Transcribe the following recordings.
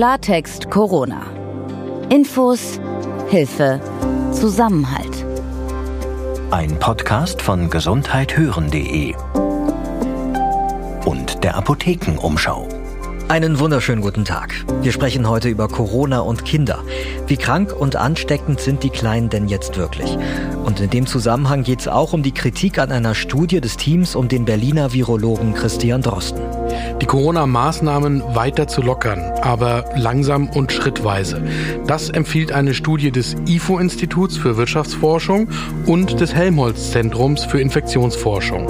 Klartext Corona. Infos, Hilfe, Zusammenhalt. Ein Podcast von gesundheithören.de und der Apothekenumschau. Einen wunderschönen guten Tag. Wir sprechen heute über Corona und Kinder. Wie krank und ansteckend sind die Kleinen denn jetzt wirklich? Und in dem Zusammenhang geht es auch um die Kritik an einer Studie des Teams um den Berliner Virologen Christian Drosten die Corona-Maßnahmen weiter zu lockern, aber langsam und schrittweise. Das empfiehlt eine Studie des IFO-Instituts für Wirtschaftsforschung und des Helmholtz-Zentrums für Infektionsforschung.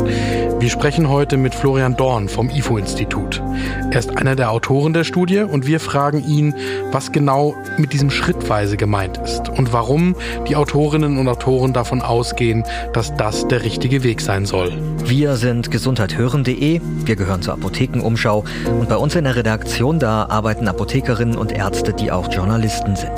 Wir sprechen heute mit Florian Dorn vom IFO-Institut. Er ist einer der Autoren der Studie und wir fragen ihn, was genau mit diesem schrittweise gemeint ist und warum die Autorinnen und Autoren davon ausgehen, dass das der richtige Weg sein soll. Wir sind gesundheithören.de, wir gehören zur Apothekenumschau und bei uns in der Redaktion da arbeiten Apothekerinnen und Ärzte, die auch Journalisten sind.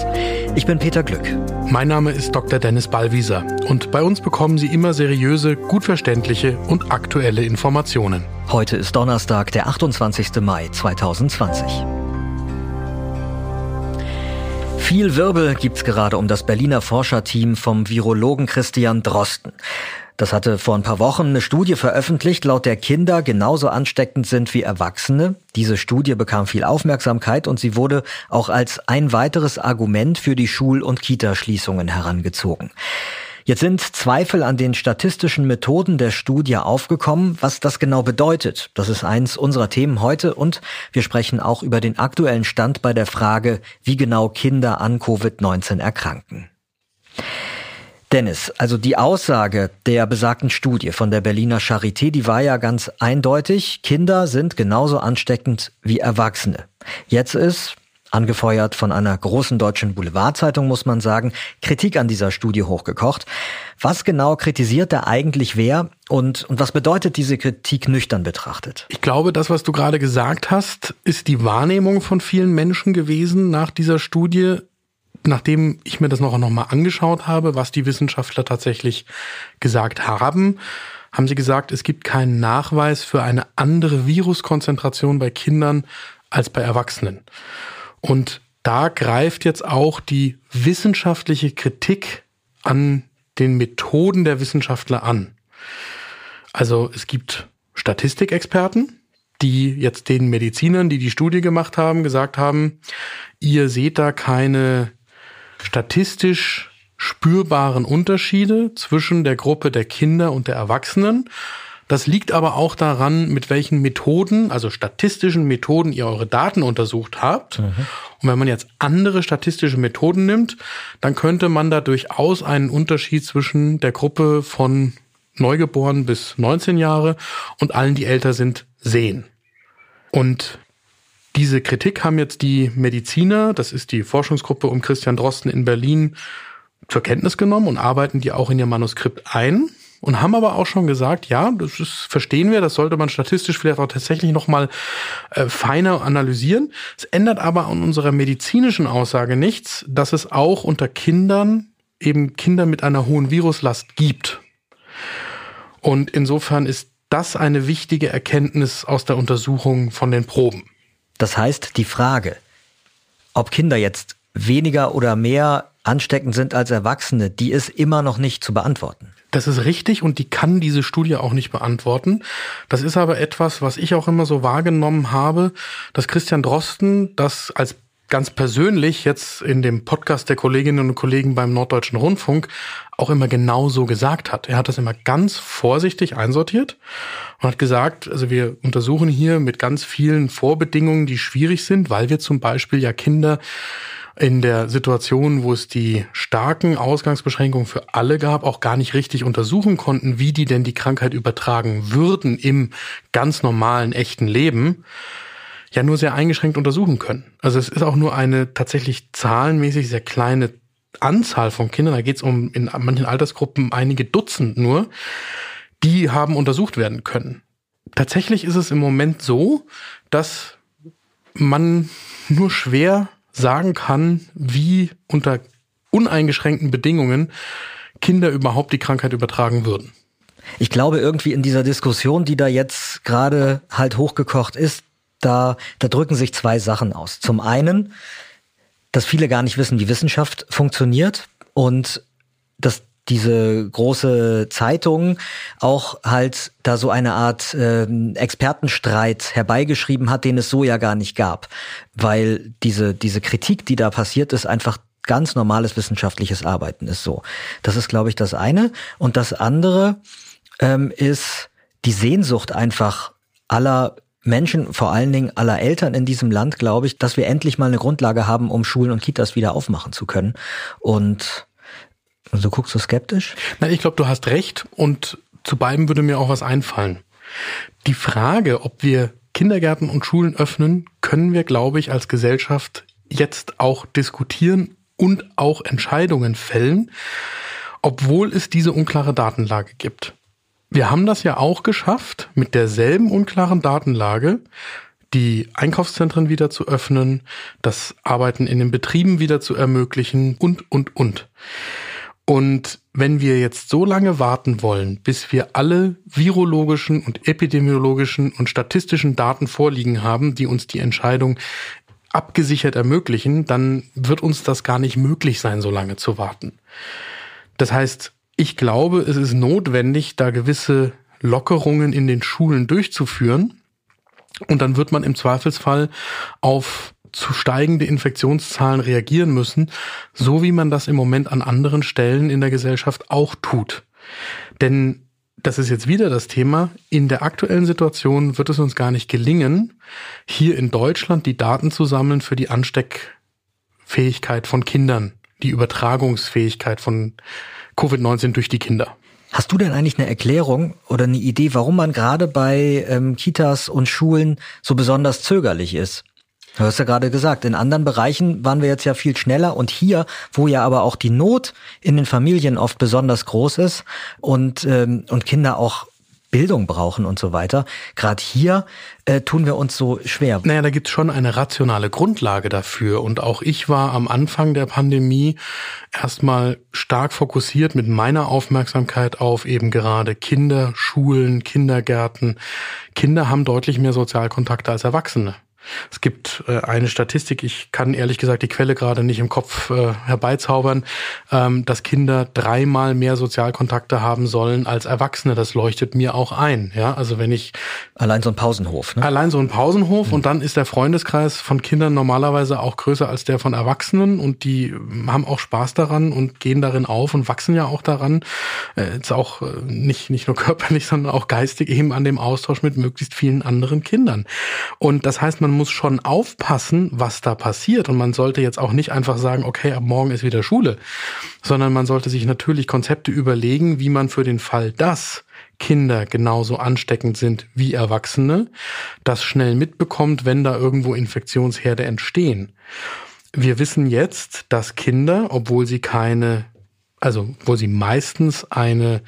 Ich bin Peter Glück. Mein Name ist Dr. Dennis Ballwieser und bei uns bekommen Sie immer seriöse, gut verständliche und aktuelle Informationen. Heute ist Donnerstag, der 28. Mai 2020. Viel Wirbel gibt's gerade um das Berliner Forscherteam vom Virologen Christian Drosten. Das hatte vor ein paar Wochen eine Studie veröffentlicht, laut der Kinder genauso ansteckend sind wie Erwachsene. Diese Studie bekam viel Aufmerksamkeit und sie wurde auch als ein weiteres Argument für die Schul- und Kitaschließungen herangezogen. Jetzt sind Zweifel an den statistischen Methoden der Studie aufgekommen, was das genau bedeutet. Das ist eins unserer Themen heute und wir sprechen auch über den aktuellen Stand bei der Frage, wie genau Kinder an Covid-19 erkranken. Dennis, also die Aussage der besagten Studie von der Berliner Charité, die war ja ganz eindeutig, Kinder sind genauso ansteckend wie Erwachsene. Jetzt ist, angefeuert von einer großen deutschen Boulevardzeitung, muss man sagen, Kritik an dieser Studie hochgekocht. Was genau kritisiert da eigentlich wer und, und was bedeutet diese Kritik nüchtern betrachtet? Ich glaube, das, was du gerade gesagt hast, ist die Wahrnehmung von vielen Menschen gewesen nach dieser Studie nachdem ich mir das noch, noch mal angeschaut habe, was die Wissenschaftler tatsächlich gesagt haben, haben sie gesagt, es gibt keinen Nachweis für eine andere Viruskonzentration bei Kindern als bei Erwachsenen. Und da greift jetzt auch die wissenschaftliche Kritik an den Methoden der Wissenschaftler an. Also es gibt Statistikexperten, die jetzt den Medizinern, die die Studie gemacht haben, gesagt haben, ihr seht da keine statistisch spürbaren Unterschiede zwischen der Gruppe der Kinder und der Erwachsenen. Das liegt aber auch daran, mit welchen Methoden, also statistischen Methoden, ihr eure Daten untersucht habt. Mhm. Und wenn man jetzt andere statistische Methoden nimmt, dann könnte man da durchaus einen Unterschied zwischen der Gruppe von Neugeboren bis 19 Jahre und allen, die älter sind, sehen. Und diese Kritik haben jetzt die Mediziner, das ist die Forschungsgruppe um Christian Drosten in Berlin, zur Kenntnis genommen und arbeiten die auch in ihr Manuskript ein und haben aber auch schon gesagt, ja, das ist, verstehen wir, das sollte man statistisch vielleicht auch tatsächlich nochmal äh, feiner analysieren. Es ändert aber an unserer medizinischen Aussage nichts, dass es auch unter Kindern eben Kinder mit einer hohen Viruslast gibt. Und insofern ist das eine wichtige Erkenntnis aus der Untersuchung von den Proben. Das heißt, die Frage, ob Kinder jetzt weniger oder mehr ansteckend sind als Erwachsene, die ist immer noch nicht zu beantworten. Das ist richtig und die kann diese Studie auch nicht beantworten. Das ist aber etwas, was ich auch immer so wahrgenommen habe, dass Christian Drosten das als ganz persönlich jetzt in dem Podcast der Kolleginnen und Kollegen beim Norddeutschen Rundfunk auch immer genau so gesagt hat. Er hat das immer ganz vorsichtig einsortiert und hat gesagt, also wir untersuchen hier mit ganz vielen Vorbedingungen, die schwierig sind, weil wir zum Beispiel ja Kinder in der Situation, wo es die starken Ausgangsbeschränkungen für alle gab, auch gar nicht richtig untersuchen konnten, wie die denn die Krankheit übertragen würden im ganz normalen, echten Leben ja nur sehr eingeschränkt untersuchen können. Also es ist auch nur eine tatsächlich zahlenmäßig sehr kleine Anzahl von Kindern, da geht es um in manchen Altersgruppen einige Dutzend nur, die haben untersucht werden können. Tatsächlich ist es im Moment so, dass man nur schwer sagen kann, wie unter uneingeschränkten Bedingungen Kinder überhaupt die Krankheit übertragen würden. Ich glaube irgendwie in dieser Diskussion, die da jetzt gerade halt hochgekocht ist, da, da drücken sich zwei Sachen aus. Zum einen, dass viele gar nicht wissen, wie Wissenschaft funktioniert und dass diese große Zeitung auch halt da so eine Art äh, Expertenstreit herbeigeschrieben hat, den es so ja gar nicht gab, weil diese diese Kritik, die da passiert ist, einfach ganz normales wissenschaftliches Arbeiten ist so. Das ist, glaube ich, das eine. Und das andere ähm, ist die Sehnsucht einfach aller Menschen, vor allen Dingen aller Eltern in diesem Land, glaube ich, dass wir endlich mal eine Grundlage haben, um Schulen und Kitas wieder aufmachen zu können. Und also guckst du skeptisch? Nein, ich glaube, du hast recht und zu beiden würde mir auch was einfallen. Die Frage, ob wir Kindergärten und Schulen öffnen, können wir, glaube ich, als Gesellschaft jetzt auch diskutieren und auch Entscheidungen fällen, obwohl es diese unklare Datenlage gibt. Wir haben das ja auch geschafft, mit derselben unklaren Datenlage die Einkaufszentren wieder zu öffnen, das Arbeiten in den Betrieben wieder zu ermöglichen und, und, und. Und wenn wir jetzt so lange warten wollen, bis wir alle virologischen und epidemiologischen und statistischen Daten vorliegen haben, die uns die Entscheidung abgesichert ermöglichen, dann wird uns das gar nicht möglich sein, so lange zu warten. Das heißt, ich glaube, es ist notwendig, da gewisse Lockerungen in den Schulen durchzuführen. Und dann wird man im Zweifelsfall auf zu steigende Infektionszahlen reagieren müssen, so wie man das im Moment an anderen Stellen in der Gesellschaft auch tut. Denn das ist jetzt wieder das Thema. In der aktuellen Situation wird es uns gar nicht gelingen, hier in Deutschland die Daten zu sammeln für die Ansteckfähigkeit von Kindern, die Übertragungsfähigkeit von Covid-19 durch die Kinder. Hast du denn eigentlich eine Erklärung oder eine Idee, warum man gerade bei ähm, Kitas und Schulen so besonders zögerlich ist? Du hast ja gerade gesagt, in anderen Bereichen waren wir jetzt ja viel schneller und hier, wo ja aber auch die Not in den Familien oft besonders groß ist und, ähm, und Kinder auch Bildung brauchen und so weiter. Gerade hier äh, tun wir uns so schwer. Naja, da gibt's schon eine rationale Grundlage dafür. Und auch ich war am Anfang der Pandemie erstmal stark fokussiert mit meiner Aufmerksamkeit auf eben gerade Kinder, Schulen, Kindergärten. Kinder haben deutlich mehr Sozialkontakte als Erwachsene. Es gibt äh, eine Statistik, ich kann ehrlich gesagt die Quelle gerade nicht im Kopf äh, herbeizaubern, ähm, dass Kinder dreimal mehr Sozialkontakte haben sollen als Erwachsene. Das leuchtet mir auch ein. Ja, also wenn ich allein so ein Pausenhof. Ne? Allein so ein Pausenhof mhm. und dann ist der Freundeskreis von Kindern normalerweise auch größer als der von Erwachsenen und die haben auch Spaß daran und gehen darin auf und wachsen ja auch daran. Äh, jetzt auch äh, nicht nicht nur körperlich, sondern auch geistig eben an dem Austausch mit möglichst vielen anderen Kindern. Und das heißt, man man muss schon aufpassen, was da passiert. Und man sollte jetzt auch nicht einfach sagen, okay, ab morgen ist wieder Schule, sondern man sollte sich natürlich Konzepte überlegen, wie man für den Fall, dass Kinder genauso ansteckend sind wie Erwachsene, das schnell mitbekommt, wenn da irgendwo Infektionsherde entstehen. Wir wissen jetzt, dass Kinder, obwohl sie keine, also obwohl sie meistens eine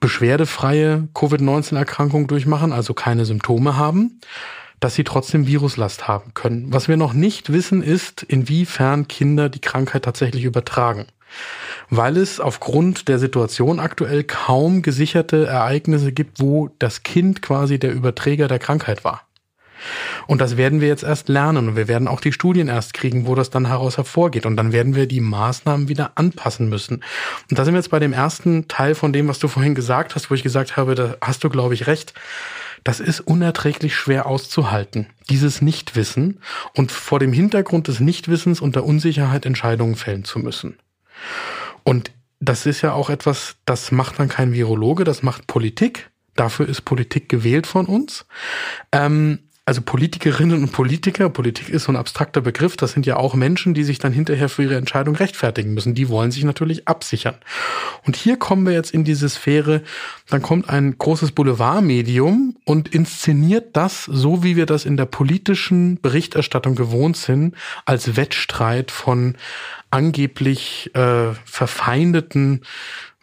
beschwerdefreie Covid-19-Erkrankung durchmachen, also keine Symptome haben, dass sie trotzdem Viruslast haben können. Was wir noch nicht wissen, ist, inwiefern Kinder die Krankheit tatsächlich übertragen. Weil es aufgrund der Situation aktuell kaum gesicherte Ereignisse gibt, wo das Kind quasi der Überträger der Krankheit war. Und das werden wir jetzt erst lernen und wir werden auch die Studien erst kriegen, wo das dann heraus hervorgeht. Und dann werden wir die Maßnahmen wieder anpassen müssen. Und da sind wir jetzt bei dem ersten Teil von dem, was du vorhin gesagt hast, wo ich gesagt habe, da hast du, glaube ich, recht. Das ist unerträglich schwer auszuhalten, dieses Nichtwissen und vor dem Hintergrund des Nichtwissens und der Unsicherheit Entscheidungen fällen zu müssen. Und das ist ja auch etwas, das macht dann kein Virologe, das macht Politik. Dafür ist Politik gewählt von uns. Ähm, also Politikerinnen und Politiker, Politik ist so ein abstrakter Begriff, das sind ja auch Menschen, die sich dann hinterher für ihre Entscheidung rechtfertigen müssen. Die wollen sich natürlich absichern. Und hier kommen wir jetzt in diese Sphäre, dann kommt ein großes Boulevardmedium und inszeniert das, so wie wir das in der politischen Berichterstattung gewohnt sind, als Wettstreit von angeblich äh, verfeindeten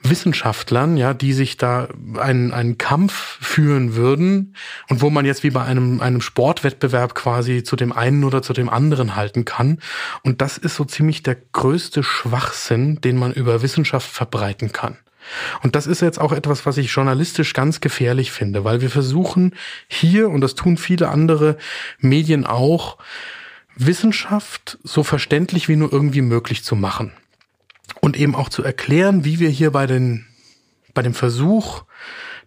Wissenschaftlern, ja, die sich da einen, einen Kampf führen würden und wo man jetzt wie bei einem, einem Sportwettbewerb quasi zu dem einen oder zu dem anderen halten kann. Und das ist so ziemlich der größte Schwachsinn, den man über Wissenschaft verbreiten kann. Und das ist jetzt auch etwas, was ich journalistisch ganz gefährlich finde, weil wir versuchen hier, und das tun viele andere Medien auch, Wissenschaft so verständlich wie nur irgendwie möglich zu machen. Und eben auch zu erklären, wie wir hier bei den, bei dem Versuch,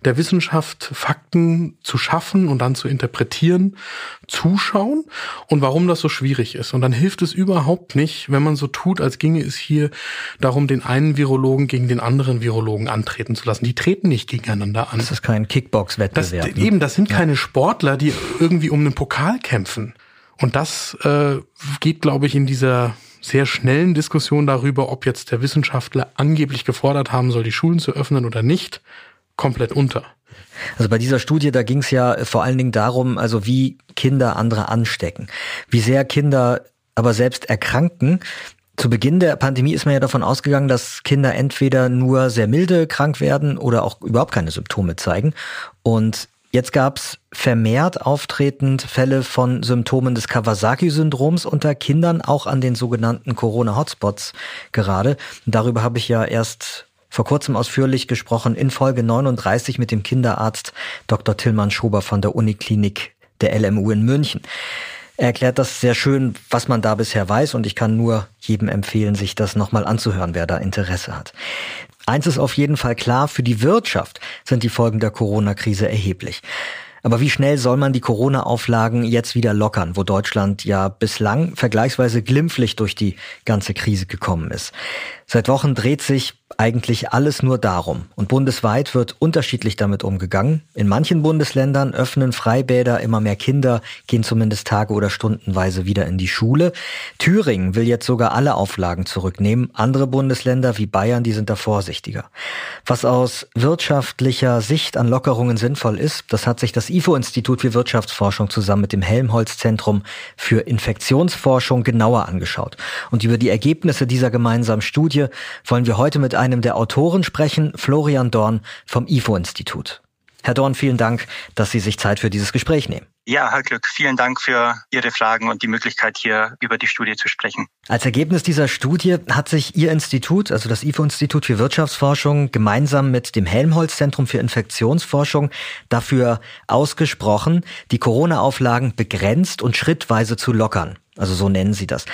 der Wissenschaft Fakten zu schaffen und dann zu interpretieren, zuschauen und warum das so schwierig ist. Und dann hilft es überhaupt nicht, wenn man so tut, als ginge es hier darum, den einen Virologen gegen den anderen Virologen antreten zu lassen. Die treten nicht gegeneinander an. Das ist kein Kickbox-Wettbewerb. Das, ne? eben, das sind keine Sportler, die irgendwie um einen Pokal kämpfen. Und das äh, geht, glaube ich, in dieser sehr schnellen Diskussion darüber, ob jetzt der Wissenschaftler angeblich gefordert haben soll, die Schulen zu öffnen oder nicht, komplett unter. Also bei dieser Studie, da ging es ja vor allen Dingen darum, also wie Kinder andere anstecken, wie sehr Kinder aber selbst erkranken. Zu Beginn der Pandemie ist man ja davon ausgegangen, dass Kinder entweder nur sehr milde krank werden oder auch überhaupt keine Symptome zeigen. Und Jetzt gab es vermehrt auftretend Fälle von Symptomen des Kawasaki-Syndroms unter Kindern, auch an den sogenannten Corona-Hotspots gerade. Darüber habe ich ja erst vor kurzem ausführlich gesprochen in Folge 39 mit dem Kinderarzt Dr. Tillmann Schober von der Uniklinik der LMU in München. Er erklärt das sehr schön, was man da bisher weiß und ich kann nur jedem empfehlen, sich das nochmal anzuhören, wer da Interesse hat. Eins ist auf jeden Fall klar, für die Wirtschaft sind die Folgen der Corona-Krise erheblich. Aber wie schnell soll man die Corona-Auflagen jetzt wieder lockern, wo Deutschland ja bislang vergleichsweise glimpflich durch die ganze Krise gekommen ist? Seit Wochen dreht sich eigentlich alles nur darum. Und bundesweit wird unterschiedlich damit umgegangen. In manchen Bundesländern öffnen Freibäder, immer mehr Kinder gehen zumindest tage- oder stundenweise wieder in die Schule. Thüringen will jetzt sogar alle Auflagen zurücknehmen. Andere Bundesländer wie Bayern, die sind da vorsichtiger. Was aus wirtschaftlicher Sicht an Lockerungen sinnvoll ist, das hat sich das IFO-Institut für Wirtschaftsforschung zusammen mit dem Helmholtz-Zentrum für Infektionsforschung genauer angeschaut. Und über die Ergebnisse dieser gemeinsamen Studie wollen wir heute mit einem der Autoren sprechen, Florian Dorn vom IFO-Institut. Herr Dorn, vielen Dank, dass Sie sich Zeit für dieses Gespräch nehmen. Ja, Herr Glück, vielen Dank für Ihre Fragen und die Möglichkeit, hier über die Studie zu sprechen. Als Ergebnis dieser Studie hat sich Ihr Institut, also das IFO-Institut für Wirtschaftsforschung, gemeinsam mit dem Helmholtz-Zentrum für Infektionsforschung dafür ausgesprochen, die Corona-Auflagen begrenzt und schrittweise zu lockern. Also so nennen Sie das.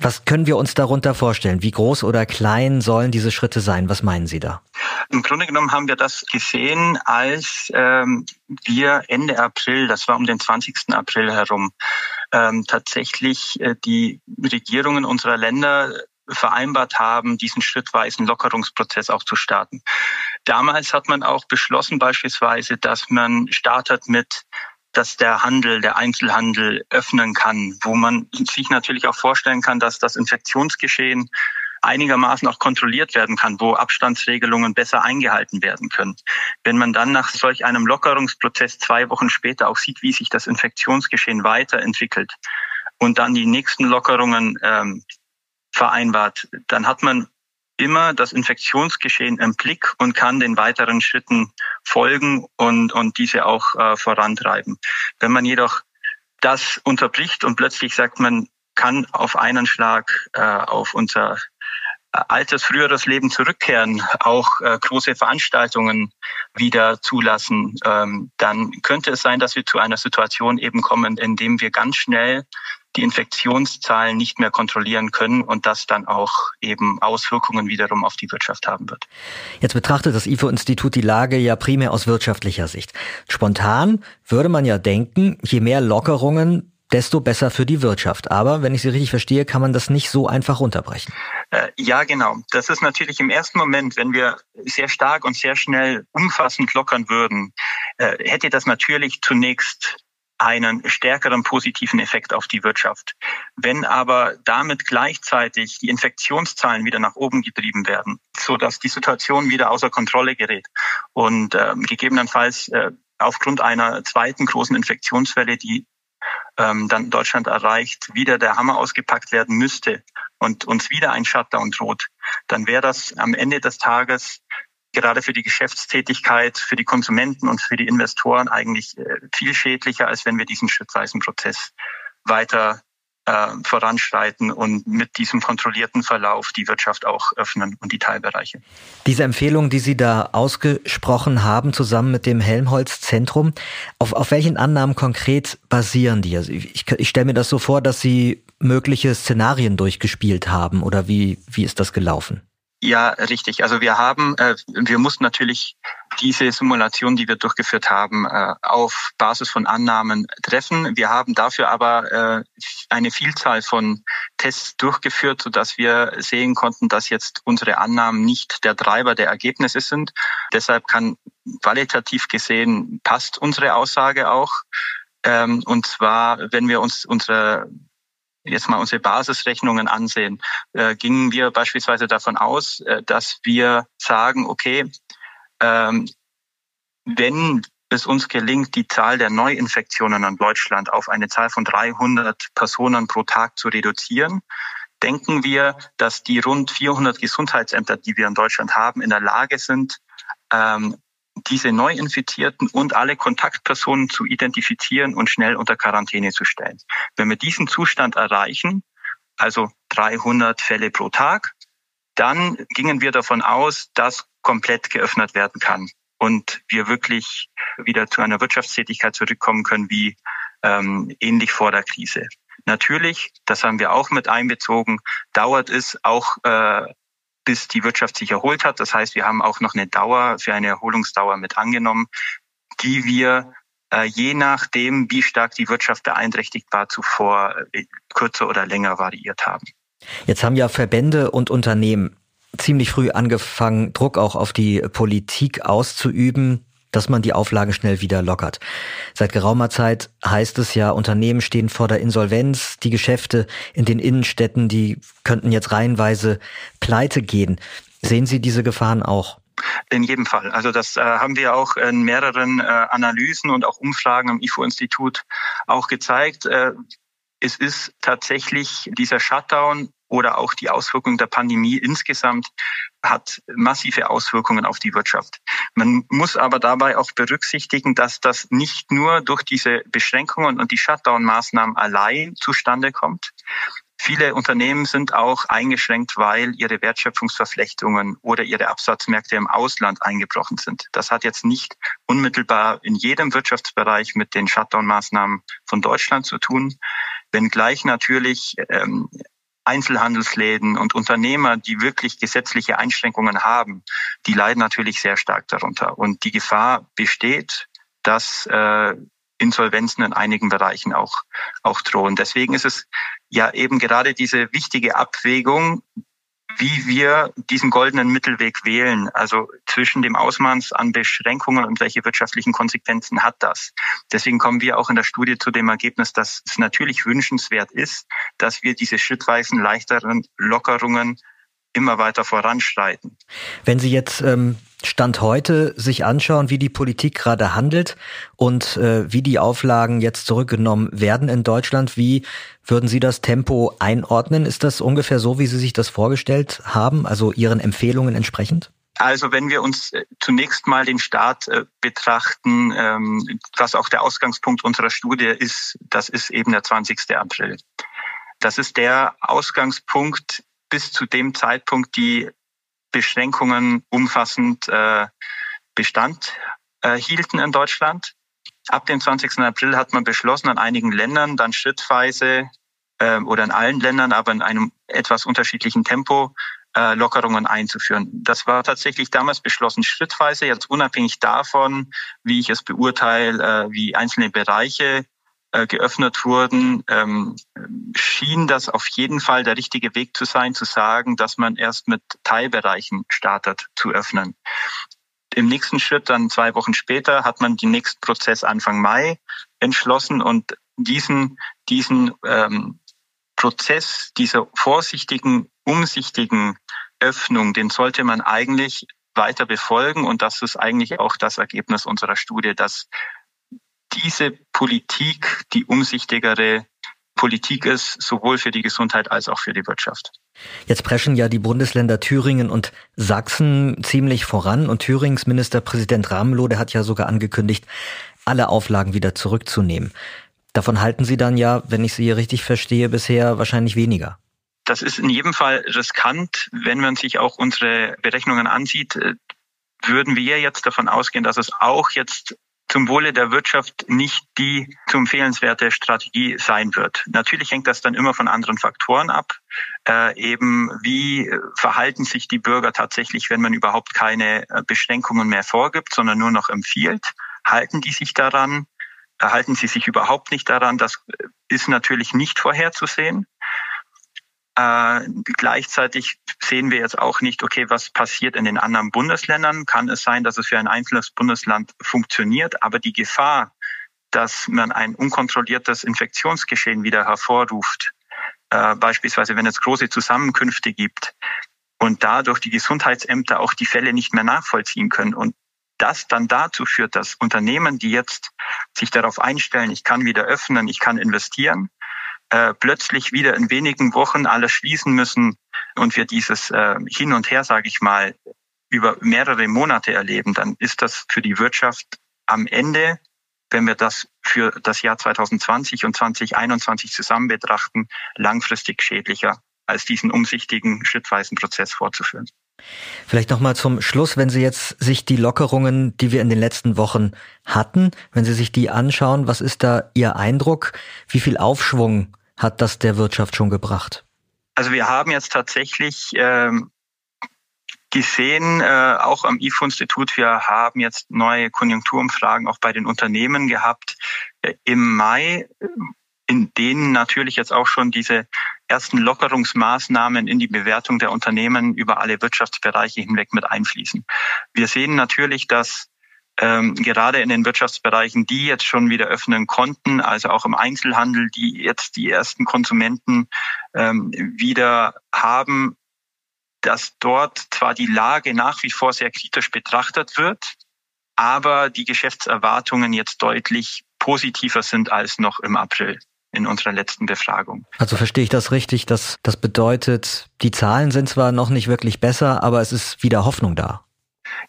Was können wir uns darunter vorstellen? Wie groß oder klein sollen diese Schritte sein? Was meinen Sie da? Im Grunde genommen haben wir das gesehen, als ähm, wir Ende April, das war um den 20. April herum, ähm, tatsächlich äh, die Regierungen unserer Länder vereinbart haben, diesen schrittweisen Lockerungsprozess auch zu starten. Damals hat man auch beschlossen beispielsweise, dass man startet mit dass der Handel, der Einzelhandel öffnen kann, wo man sich natürlich auch vorstellen kann, dass das Infektionsgeschehen einigermaßen auch kontrolliert werden kann, wo Abstandsregelungen besser eingehalten werden können. Wenn man dann nach solch einem Lockerungsprozess zwei Wochen später auch sieht, wie sich das Infektionsgeschehen weiterentwickelt und dann die nächsten Lockerungen ähm, vereinbart, dann hat man immer das Infektionsgeschehen im Blick und kann den weiteren Schritten folgen und, und diese auch äh, vorantreiben. Wenn man jedoch das unterbricht und plötzlich sagt, man kann auf einen Schlag äh, auf unser altes, früheres Leben zurückkehren, auch äh, große Veranstaltungen wieder zulassen, ähm, dann könnte es sein, dass wir zu einer Situation eben kommen, in dem wir ganz schnell die Infektionszahlen nicht mehr kontrollieren können und das dann auch eben Auswirkungen wiederum auf die Wirtschaft haben wird. Jetzt betrachtet das IFO-Institut die Lage ja primär aus wirtschaftlicher Sicht. Spontan würde man ja denken, je mehr Lockerungen, desto besser für die Wirtschaft. Aber wenn ich Sie richtig verstehe, kann man das nicht so einfach runterbrechen. Äh, ja, genau. Das ist natürlich im ersten Moment, wenn wir sehr stark und sehr schnell umfassend lockern würden, äh, hätte das natürlich zunächst einen stärkeren positiven Effekt auf die Wirtschaft. Wenn aber damit gleichzeitig die Infektionszahlen wieder nach oben getrieben werden, so dass die Situation wieder außer Kontrolle gerät und äh, gegebenenfalls äh, aufgrund einer zweiten großen Infektionswelle, die ähm, dann Deutschland erreicht, wieder der Hammer ausgepackt werden müsste und uns wieder ein Shutdown droht, dann wäre das am Ende des Tages gerade für die Geschäftstätigkeit, für die Konsumenten und für die Investoren eigentlich äh, viel schädlicher, als wenn wir diesen schrittweisen Prozess weiter äh, voranschreiten und mit diesem kontrollierten Verlauf die Wirtschaft auch öffnen und die Teilbereiche. Diese Empfehlung, die Sie da ausgesprochen haben, zusammen mit dem Helmholtz-Zentrum, auf, auf welchen Annahmen konkret basieren die? Also ich, ich stelle mir das so vor, dass Sie mögliche Szenarien durchgespielt haben oder wie, wie ist das gelaufen? Ja, richtig. Also wir haben, äh, wir mussten natürlich diese Simulation, die wir durchgeführt haben, äh, auf Basis von Annahmen treffen. Wir haben dafür aber äh, eine Vielzahl von Tests durchgeführt, sodass wir sehen konnten, dass jetzt unsere Annahmen nicht der Treiber der Ergebnisse sind. Deshalb kann qualitativ gesehen passt unsere Aussage auch. Ähm, und zwar, wenn wir uns unsere jetzt mal unsere Basisrechnungen ansehen, äh, gingen wir beispielsweise davon aus, äh, dass wir sagen, okay, ähm, wenn es uns gelingt, die Zahl der Neuinfektionen an Deutschland auf eine Zahl von 300 Personen pro Tag zu reduzieren, denken wir, dass die rund 400 Gesundheitsämter, die wir in Deutschland haben, in der Lage sind, ähm, diese Neuinfizierten und alle Kontaktpersonen zu identifizieren und schnell unter Quarantäne zu stellen. Wenn wir diesen Zustand erreichen, also 300 Fälle pro Tag, dann gingen wir davon aus, dass komplett geöffnet werden kann und wir wirklich wieder zu einer Wirtschaftstätigkeit zurückkommen können, wie ähm, ähnlich vor der Krise. Natürlich, das haben wir auch mit einbezogen, dauert es auch äh, bis die Wirtschaft sich erholt hat. Das heißt, wir haben auch noch eine Dauer für eine Erholungsdauer mit angenommen, die wir äh, je nachdem, wie stark die Wirtschaft beeinträchtigt war, zuvor äh, kürzer oder länger variiert haben. Jetzt haben ja Verbände und Unternehmen ziemlich früh angefangen, Druck auch auf die Politik auszuüben dass man die Auflagen schnell wieder lockert. Seit geraumer Zeit heißt es ja, Unternehmen stehen vor der Insolvenz, die Geschäfte in den Innenstädten, die könnten jetzt reihenweise pleite gehen. Sehen Sie diese Gefahren auch? In jedem Fall. Also das äh, haben wir auch in mehreren äh, Analysen und auch Umfragen am IFO-Institut auch gezeigt. Äh, es ist tatsächlich dieser Shutdown oder auch die Auswirkungen der Pandemie insgesamt hat massive Auswirkungen auf die Wirtschaft. Man muss aber dabei auch berücksichtigen, dass das nicht nur durch diese Beschränkungen und die Shutdown-Maßnahmen allein zustande kommt. Viele Unternehmen sind auch eingeschränkt, weil ihre Wertschöpfungsverflechtungen oder ihre Absatzmärkte im Ausland eingebrochen sind. Das hat jetzt nicht unmittelbar in jedem Wirtschaftsbereich mit den Shutdown-Maßnahmen von Deutschland zu tun, wenngleich natürlich ähm, Einzelhandelsläden und Unternehmer, die wirklich gesetzliche Einschränkungen haben, die leiden natürlich sehr stark darunter. Und die Gefahr besteht, dass äh, Insolvenzen in einigen Bereichen auch, auch drohen. Deswegen ist es ja eben gerade diese wichtige Abwägung, wie wir diesen goldenen Mittelweg wählen, also zwischen dem Ausmaß an Beschränkungen und welche wirtschaftlichen Konsequenzen hat das. Deswegen kommen wir auch in der Studie zu dem Ergebnis, dass es natürlich wünschenswert ist, dass wir diese schrittweisen, leichteren Lockerungen immer weiter voranschreiten. Wenn Sie jetzt ähm, Stand heute sich anschauen, wie die Politik gerade handelt und äh, wie die Auflagen jetzt zurückgenommen werden in Deutschland, wie würden Sie das Tempo einordnen? Ist das ungefähr so, wie Sie sich das vorgestellt haben, also Ihren Empfehlungen entsprechend? Also wenn wir uns äh, zunächst mal den Start äh, betrachten, ähm, was auch der Ausgangspunkt unserer Studie ist, das ist eben der 20. April. Das ist der Ausgangspunkt, bis zu dem Zeitpunkt die Beschränkungen umfassend äh, Bestand äh, hielten in Deutschland. Ab dem 20. April hat man beschlossen, an einigen Ländern dann schrittweise äh, oder in allen Ländern, aber in einem etwas unterschiedlichen Tempo äh, Lockerungen einzuführen. Das war tatsächlich damals beschlossen schrittweise, jetzt unabhängig davon, wie ich es beurteile, äh, wie einzelne Bereiche äh, geöffnet wurden, ähm, schien das auf jeden Fall der richtige Weg zu sein, zu sagen, dass man erst mit Teilbereichen startet zu öffnen. Im nächsten Schritt, dann zwei Wochen später, hat man den nächsten Prozess Anfang Mai entschlossen und diesen, diesen ähm, Prozess dieser vorsichtigen, umsichtigen Öffnung, den sollte man eigentlich weiter befolgen. Und das ist eigentlich auch das Ergebnis unserer Studie, dass diese Politik die umsichtigere Politik ist, sowohl für die Gesundheit als auch für die Wirtschaft. Jetzt preschen ja die Bundesländer Thüringen und Sachsen ziemlich voran und Thürings Ministerpräsident Ramelow, der hat ja sogar angekündigt, alle Auflagen wieder zurückzunehmen. Davon halten Sie dann ja, wenn ich Sie hier richtig verstehe, bisher wahrscheinlich weniger. Das ist in jedem Fall riskant, wenn man sich auch unsere Berechnungen ansieht. Äh, würden wir jetzt davon ausgehen, dass es auch jetzt zum Wohle der Wirtschaft nicht die zu empfehlenswerte Strategie sein wird. Natürlich hängt das dann immer von anderen Faktoren ab. Äh, eben wie verhalten sich die Bürger tatsächlich, wenn man überhaupt keine äh, Beschränkungen mehr vorgibt, sondern nur noch empfiehlt? Halten die sich daran? Halten sie sich überhaupt nicht daran? Das ist natürlich nicht vorherzusehen. Äh, gleichzeitig sehen wir jetzt auch nicht, okay, was passiert in den anderen Bundesländern. Kann es sein, dass es für ein einzelnes Bundesland funktioniert, aber die Gefahr, dass man ein unkontrolliertes Infektionsgeschehen wieder hervorruft, äh, beispielsweise wenn es große Zusammenkünfte gibt und dadurch die Gesundheitsämter auch die Fälle nicht mehr nachvollziehen können und das dann dazu führt, dass Unternehmen, die jetzt sich darauf einstellen, ich kann wieder öffnen, ich kann investieren, äh, plötzlich wieder in wenigen Wochen alles schließen müssen und wir dieses äh, Hin und Her, sage ich mal, über mehrere Monate erleben, dann ist das für die Wirtschaft am Ende, wenn wir das für das Jahr 2020 und 2021 zusammen betrachten, langfristig schädlicher, als diesen umsichtigen, schrittweisen Prozess fortzuführen. Vielleicht noch mal zum Schluss, wenn Sie jetzt sich die Lockerungen, die wir in den letzten Wochen hatten, wenn Sie sich die anschauen, was ist da Ihr Eindruck? Wie viel Aufschwung hat das der Wirtschaft schon gebracht? Also wir haben jetzt tatsächlich ähm, gesehen, äh, auch am IFO-Institut, wir haben jetzt neue Konjunkturumfragen auch bei den Unternehmen gehabt äh, im Mai, in denen natürlich jetzt auch schon diese ersten Lockerungsmaßnahmen in die Bewertung der Unternehmen über alle Wirtschaftsbereiche hinweg mit einfließen. Wir sehen natürlich, dass ähm, gerade in den Wirtschaftsbereichen, die jetzt schon wieder öffnen konnten, also auch im Einzelhandel, die jetzt die ersten Konsumenten ähm, wieder haben, dass dort zwar die Lage nach wie vor sehr kritisch betrachtet wird, aber die Geschäftserwartungen jetzt deutlich positiver sind als noch im April in unserer letzten Befragung. Also verstehe ich das richtig, dass das bedeutet, die Zahlen sind zwar noch nicht wirklich besser, aber es ist wieder Hoffnung da.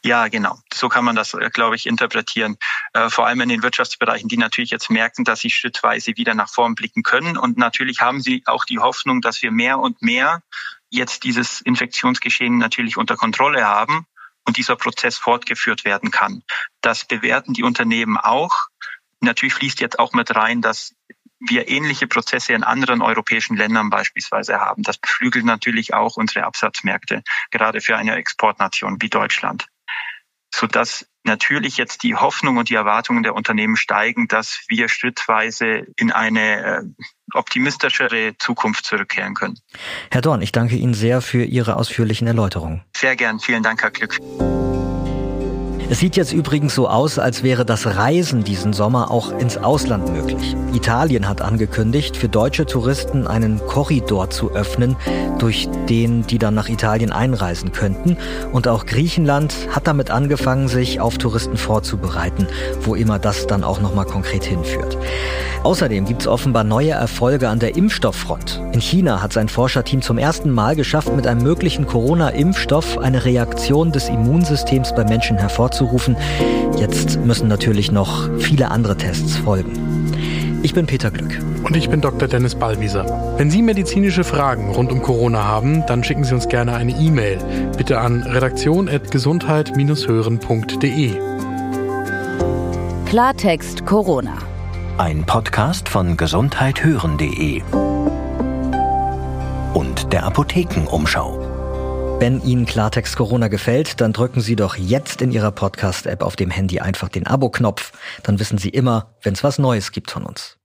Ja, genau. So kann man das, äh, glaube ich, interpretieren. Äh, vor allem in den Wirtschaftsbereichen, die natürlich jetzt merken, dass sie schrittweise wieder nach vorn blicken können. Und natürlich haben sie auch die Hoffnung, dass wir mehr und mehr jetzt dieses Infektionsgeschehen natürlich unter Kontrolle haben und dieser Prozess fortgeführt werden kann. Das bewerten die Unternehmen auch. Natürlich fließt jetzt auch mit rein, dass wir ähnliche Prozesse in anderen europäischen Ländern beispielsweise haben. Das beflügelt natürlich auch unsere Absatzmärkte, gerade für eine Exportnation wie Deutschland, sodass natürlich jetzt die Hoffnung und die Erwartungen der Unternehmen steigen, dass wir schrittweise in eine äh, optimistischere Zukunft zurückkehren können. Herr Dorn, ich danke Ihnen sehr für Ihre ausführlichen Erläuterungen. Sehr gern. Vielen Dank, Herr Glück. Es sieht jetzt übrigens so aus, als wäre das Reisen diesen Sommer auch ins Ausland möglich. Italien hat angekündigt, für deutsche Touristen einen Korridor zu öffnen, durch den die dann nach Italien einreisen könnten. Und auch Griechenland hat damit angefangen, sich auf Touristen vorzubereiten, wo immer das dann auch nochmal konkret hinführt. Außerdem gibt es offenbar neue Erfolge an der Impfstofffront. In China hat sein Forscherteam zum ersten Mal geschafft, mit einem möglichen Corona-Impfstoff eine Reaktion des Immunsystems bei Menschen hervorzurufen. Jetzt müssen natürlich noch viele andere Tests folgen. Ich bin Peter Glück. Und ich bin Dr. Dennis Ballwieser. Wenn Sie medizinische Fragen rund um Corona haben, dann schicken Sie uns gerne eine E-Mail. Bitte an redaktion.gesundheit-hören.de. Klartext Corona. Ein Podcast von gesundheithören.de und der Apothekenumschau. Wenn Ihnen Klartext Corona gefällt, dann drücken Sie doch jetzt in Ihrer Podcast-App auf dem Handy einfach den Abo-Knopf. Dann wissen Sie immer, wenn es was Neues gibt von uns.